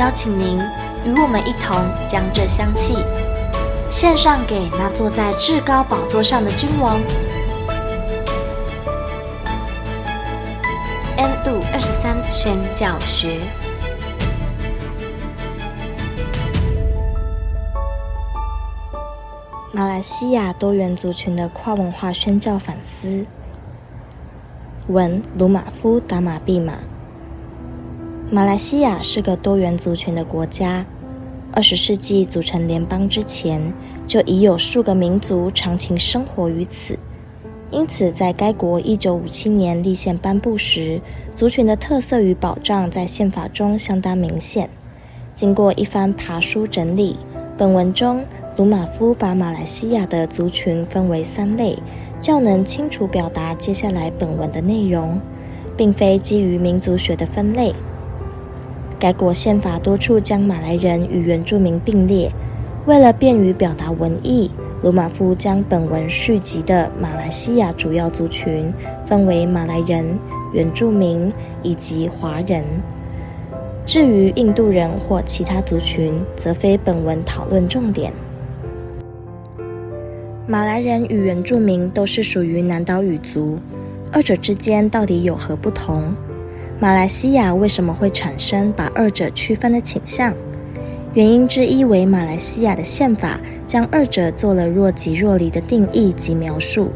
邀请您与我们一同将这香气献上给那坐在至高宝座上的君王。N 度二十三宣教学，马来西亚多元族群的跨文化宣教反思。文：鲁马夫·达玛毕玛。马来西亚是个多元族群的国家。二十世纪组成联邦之前，就已有数个民族长期生活于此。因此，在该国一九五七年立宪颁布时，族群的特色与保障在宪法中相当明显。经过一番爬书整理，本文中鲁马夫把马来西亚的族群分为三类，较能清楚表达接下来本文的内容，并非基于民族学的分类。该国宪法多处将马来人与原住民并列，为了便于表达文意，鲁马夫将本文续集的马来西亚主要族群分为马来人、原住民以及华人。至于印度人或其他族群，则非本文讨论重点。马来人与原住民都是属于南岛语族，二者之间到底有何不同？马来西亚为什么会产生把二者区分的倾向？原因之一为马来西亚的宪法将二者做了若即若离的定义及描述。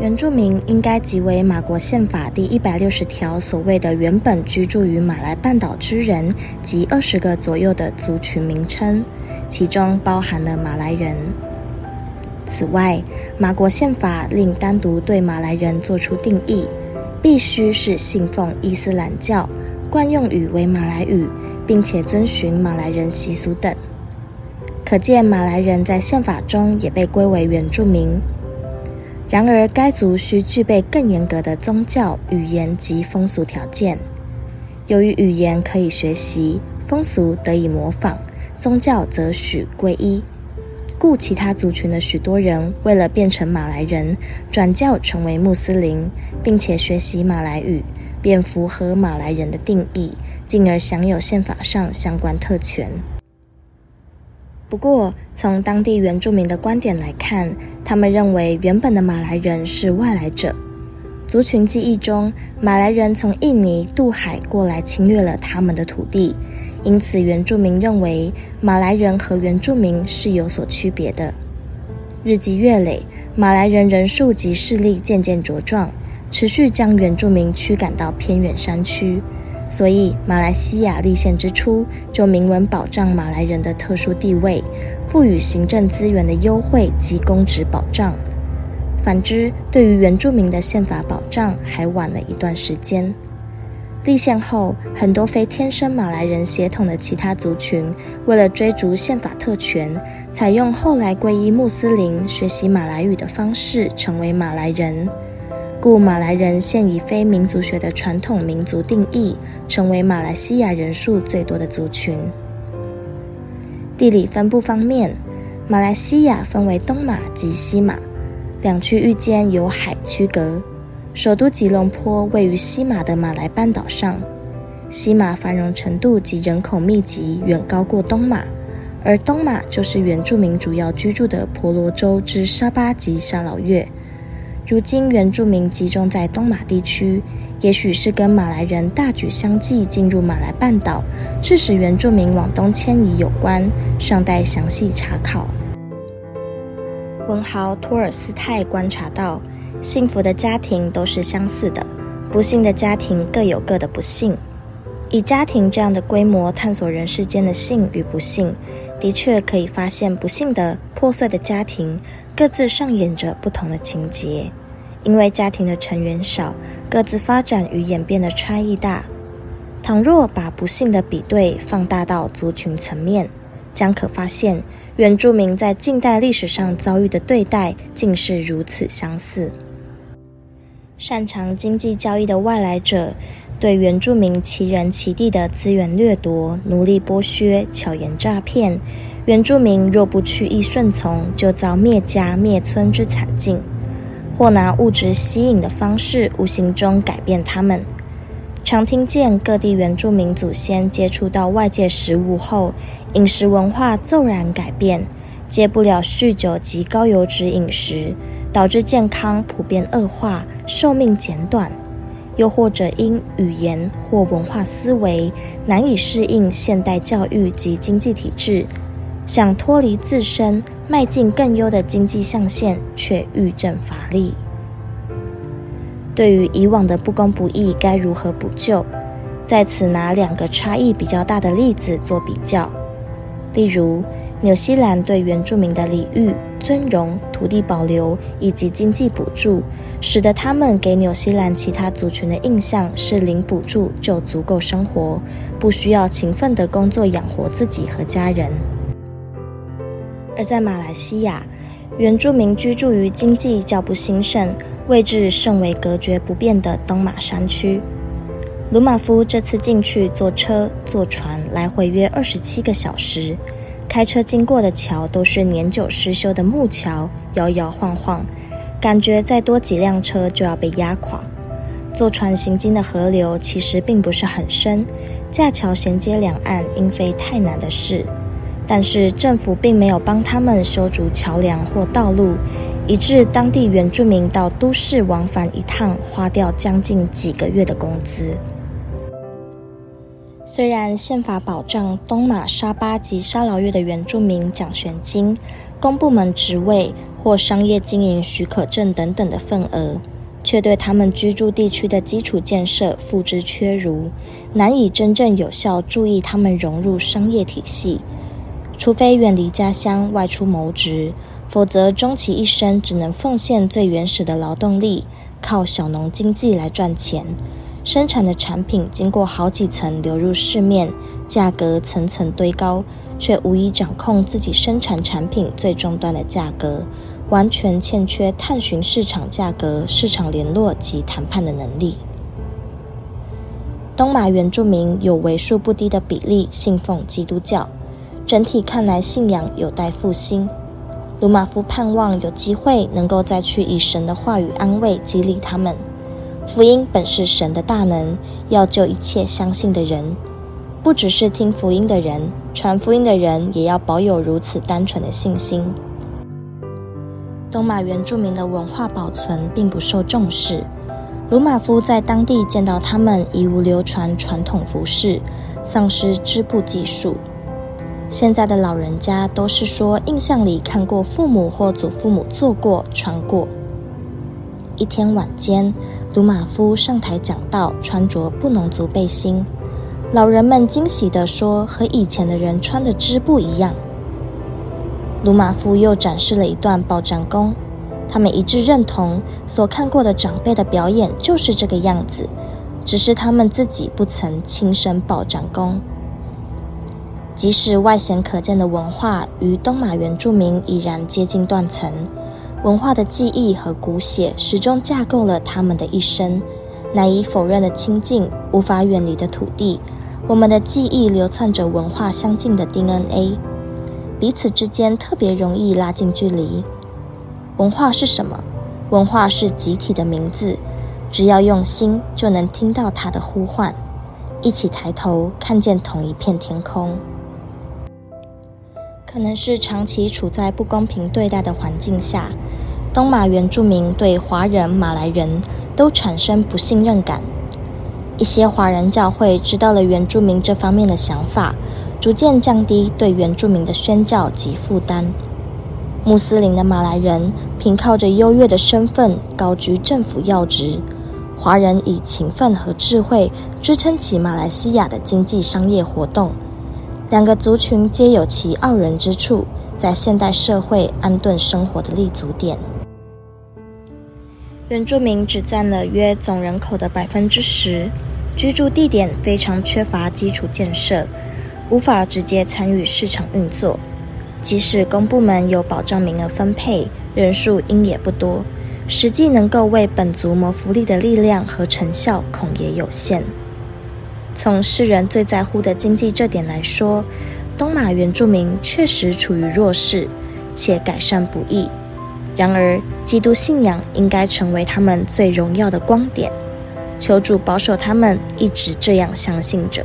原住民应该即为马国宪法第一百六十条所谓的原本居住于马来半岛之人及二十个左右的族群名称，其中包含了马来人。此外，马国宪法另单独对马来人做出定义。必须是信奉伊斯兰教，惯用语为马来语，并且遵循马来人习俗等。可见马来人在宪法中也被归为原住民。然而，该族需具备更严格的宗教、语言及风俗条件。由于语言可以学习，风俗得以模仿，宗教则许皈依。故其他族群的许多人为了变成马来人，转教成为穆斯林，并且学习马来语，便符合马来人的定义，进而享有宪法上相关特权。不过，从当地原住民的观点来看，他们认为原本的马来人是外来者。族群记忆中，马来人从印尼渡海过来侵略了他们的土地。因此，原住民认为马来人和原住民是有所区别的。日积月累，马来人人数及势力渐渐茁壮，持续将原住民驱赶到偏远山区。所以，马来西亚立宪之初就明文保障马来人的特殊地位，赋予行政资源的优惠及公职保障。反之，对于原住民的宪法保障还晚了一段时间。立宪后，很多非天生马来人血统的其他族群，为了追逐宪法特权，采用后来皈依穆斯林、学习马来语的方式，成为马来人。故马来人现以非民族学的传统民族定义，成为马来西亚人数最多的族群。地理分布方面，马来西亚分为东马及西马两区域间有海区隔。首都吉隆坡位于西马的马来半岛上，西马繁荣程度及人口密集远高过东马，而东马就是原住民主要居住的婆罗洲之沙巴及沙劳越。如今原住民集中在东马地区，也许是跟马来人大举相继进入马来半岛，致使原住民往东迁移有关，尚待详细查考。文豪托尔斯泰观察到。幸福的家庭都是相似的，不幸的家庭各有各的不幸。以家庭这样的规模探索人世间的幸与不幸，的确可以发现不幸的破碎的家庭各自上演着不同的情节。因为家庭的成员少，各自发展与演变的差异大。倘若把不幸的比对放大到族群层面，将可发现原住民在近代历史上遭遇的对待竟是如此相似。擅长经济交易的外来者，对原住民其人其地的资源掠夺、奴隶剥削、巧言诈骗，原住民若不去意顺从，就遭灭家灭村之惨境；或拿物质吸引的方式，无形中改变他们。常听见各地原住民祖先接触到外界食物后，饮食文化骤然改变，戒不了酗酒及高油脂饮食。导致健康普遍恶化，寿命减短；又或者因语言或文化思维难以适应现代教育及经济体制，想脱离自身，迈进更优的经济象限，却欲振乏力。对于以往的不公不义，该如何补救？在此拿两个差异比较大的例子做比较，例如，纽西兰对原住民的礼遇、尊荣、土地保留以及经济补助，使得他们给纽西兰其他族群的印象是零补助就足够生活，不需要勤奋的工作养活自己和家人。而在马来西亚，原住民居住于经济较不兴盛、位置甚为隔绝不便的东马山区。鲁马夫这次进去坐车、坐船，来回约二十七个小时。开车经过的桥都是年久失修的木桥，摇摇晃晃，感觉再多几辆车就要被压垮。坐船行经的河流其实并不是很深，架桥衔接两岸应非太难的事。但是政府并没有帮他们修筑桥梁或道路，以致当地原住民到都市往返一趟花掉将近几个月的工资。虽然宪法保障东马沙巴及沙劳越的原住民奖学金、公部门职位或商业经营许可证等等的份额，却对他们居住地区的基础建设付之阙如，难以真正有效助益他们融入商业体系。除非远离家乡外出谋职，否则终其一生只能奉献最原始的劳动力，靠小农经济来赚钱。生产的产品经过好几层流入市面，价格层层堆高，却无以掌控自己生产产品最终端的价格，完全欠缺探寻市场价格、市场联络及谈判的能力。东马原住民有为数不低的比例信奉基督教，整体看来信仰有待复兴。鲁马夫盼望有机会能够再去以神的话语安慰、激励他们。福音本是神的大能，要救一切相信的人。不只是听福音的人，传福音的人也要保有如此单纯的信心。东马原住民的文化保存并不受重视。鲁马夫在当地见到他们已无流传传统服饰，丧失织布技术。现在的老人家都是说，印象里看过父母或祖父母做过、穿过。一天晚间，鲁玛夫上台讲道，穿着布农族背心。老人们惊喜地说：“和以前的人穿的织布一样。”鲁玛夫又展示了一段报战功，他们一致认同所看过的长辈的表演就是这个样子，只是他们自己不曾亲身报战功。即使外显可见的文化与东马原住民已然接近断层。文化的记忆和骨血始终架构了他们的一生，难以否认的亲近，无法远离的土地。我们的记忆流窜着文化相近的 DNA，彼此之间特别容易拉近距离。文化是什么？文化是集体的名字，只要用心，就能听到它的呼唤。一起抬头，看见同一片天空。可能是长期处在不公平对待的环境下，东马原住民对华人、马来人都产生不信任感。一些华人教会知道了原住民这方面的想法，逐渐降低对原住民的宣教及负担。穆斯林的马来人凭靠着优越的身份高居政府要职，华人以勤奋和智慧支撑起马来西亚的经济商业活动。两个族群皆有其傲人之处，在现代社会安顿生活的立足点。原住民只占了约总人口的百分之十，居住地点非常缺乏基础建设，无法直接参与市场运作。即使公部门有保障名额分配，人数应也不多，实际能够为本族谋福利的力量和成效恐也有限。从世人最在乎的经济这点来说，东马原住民确实处于弱势，且改善不易。然而，基督信仰应该成为他们最荣耀的光点。求主保守他们一直这样相信着。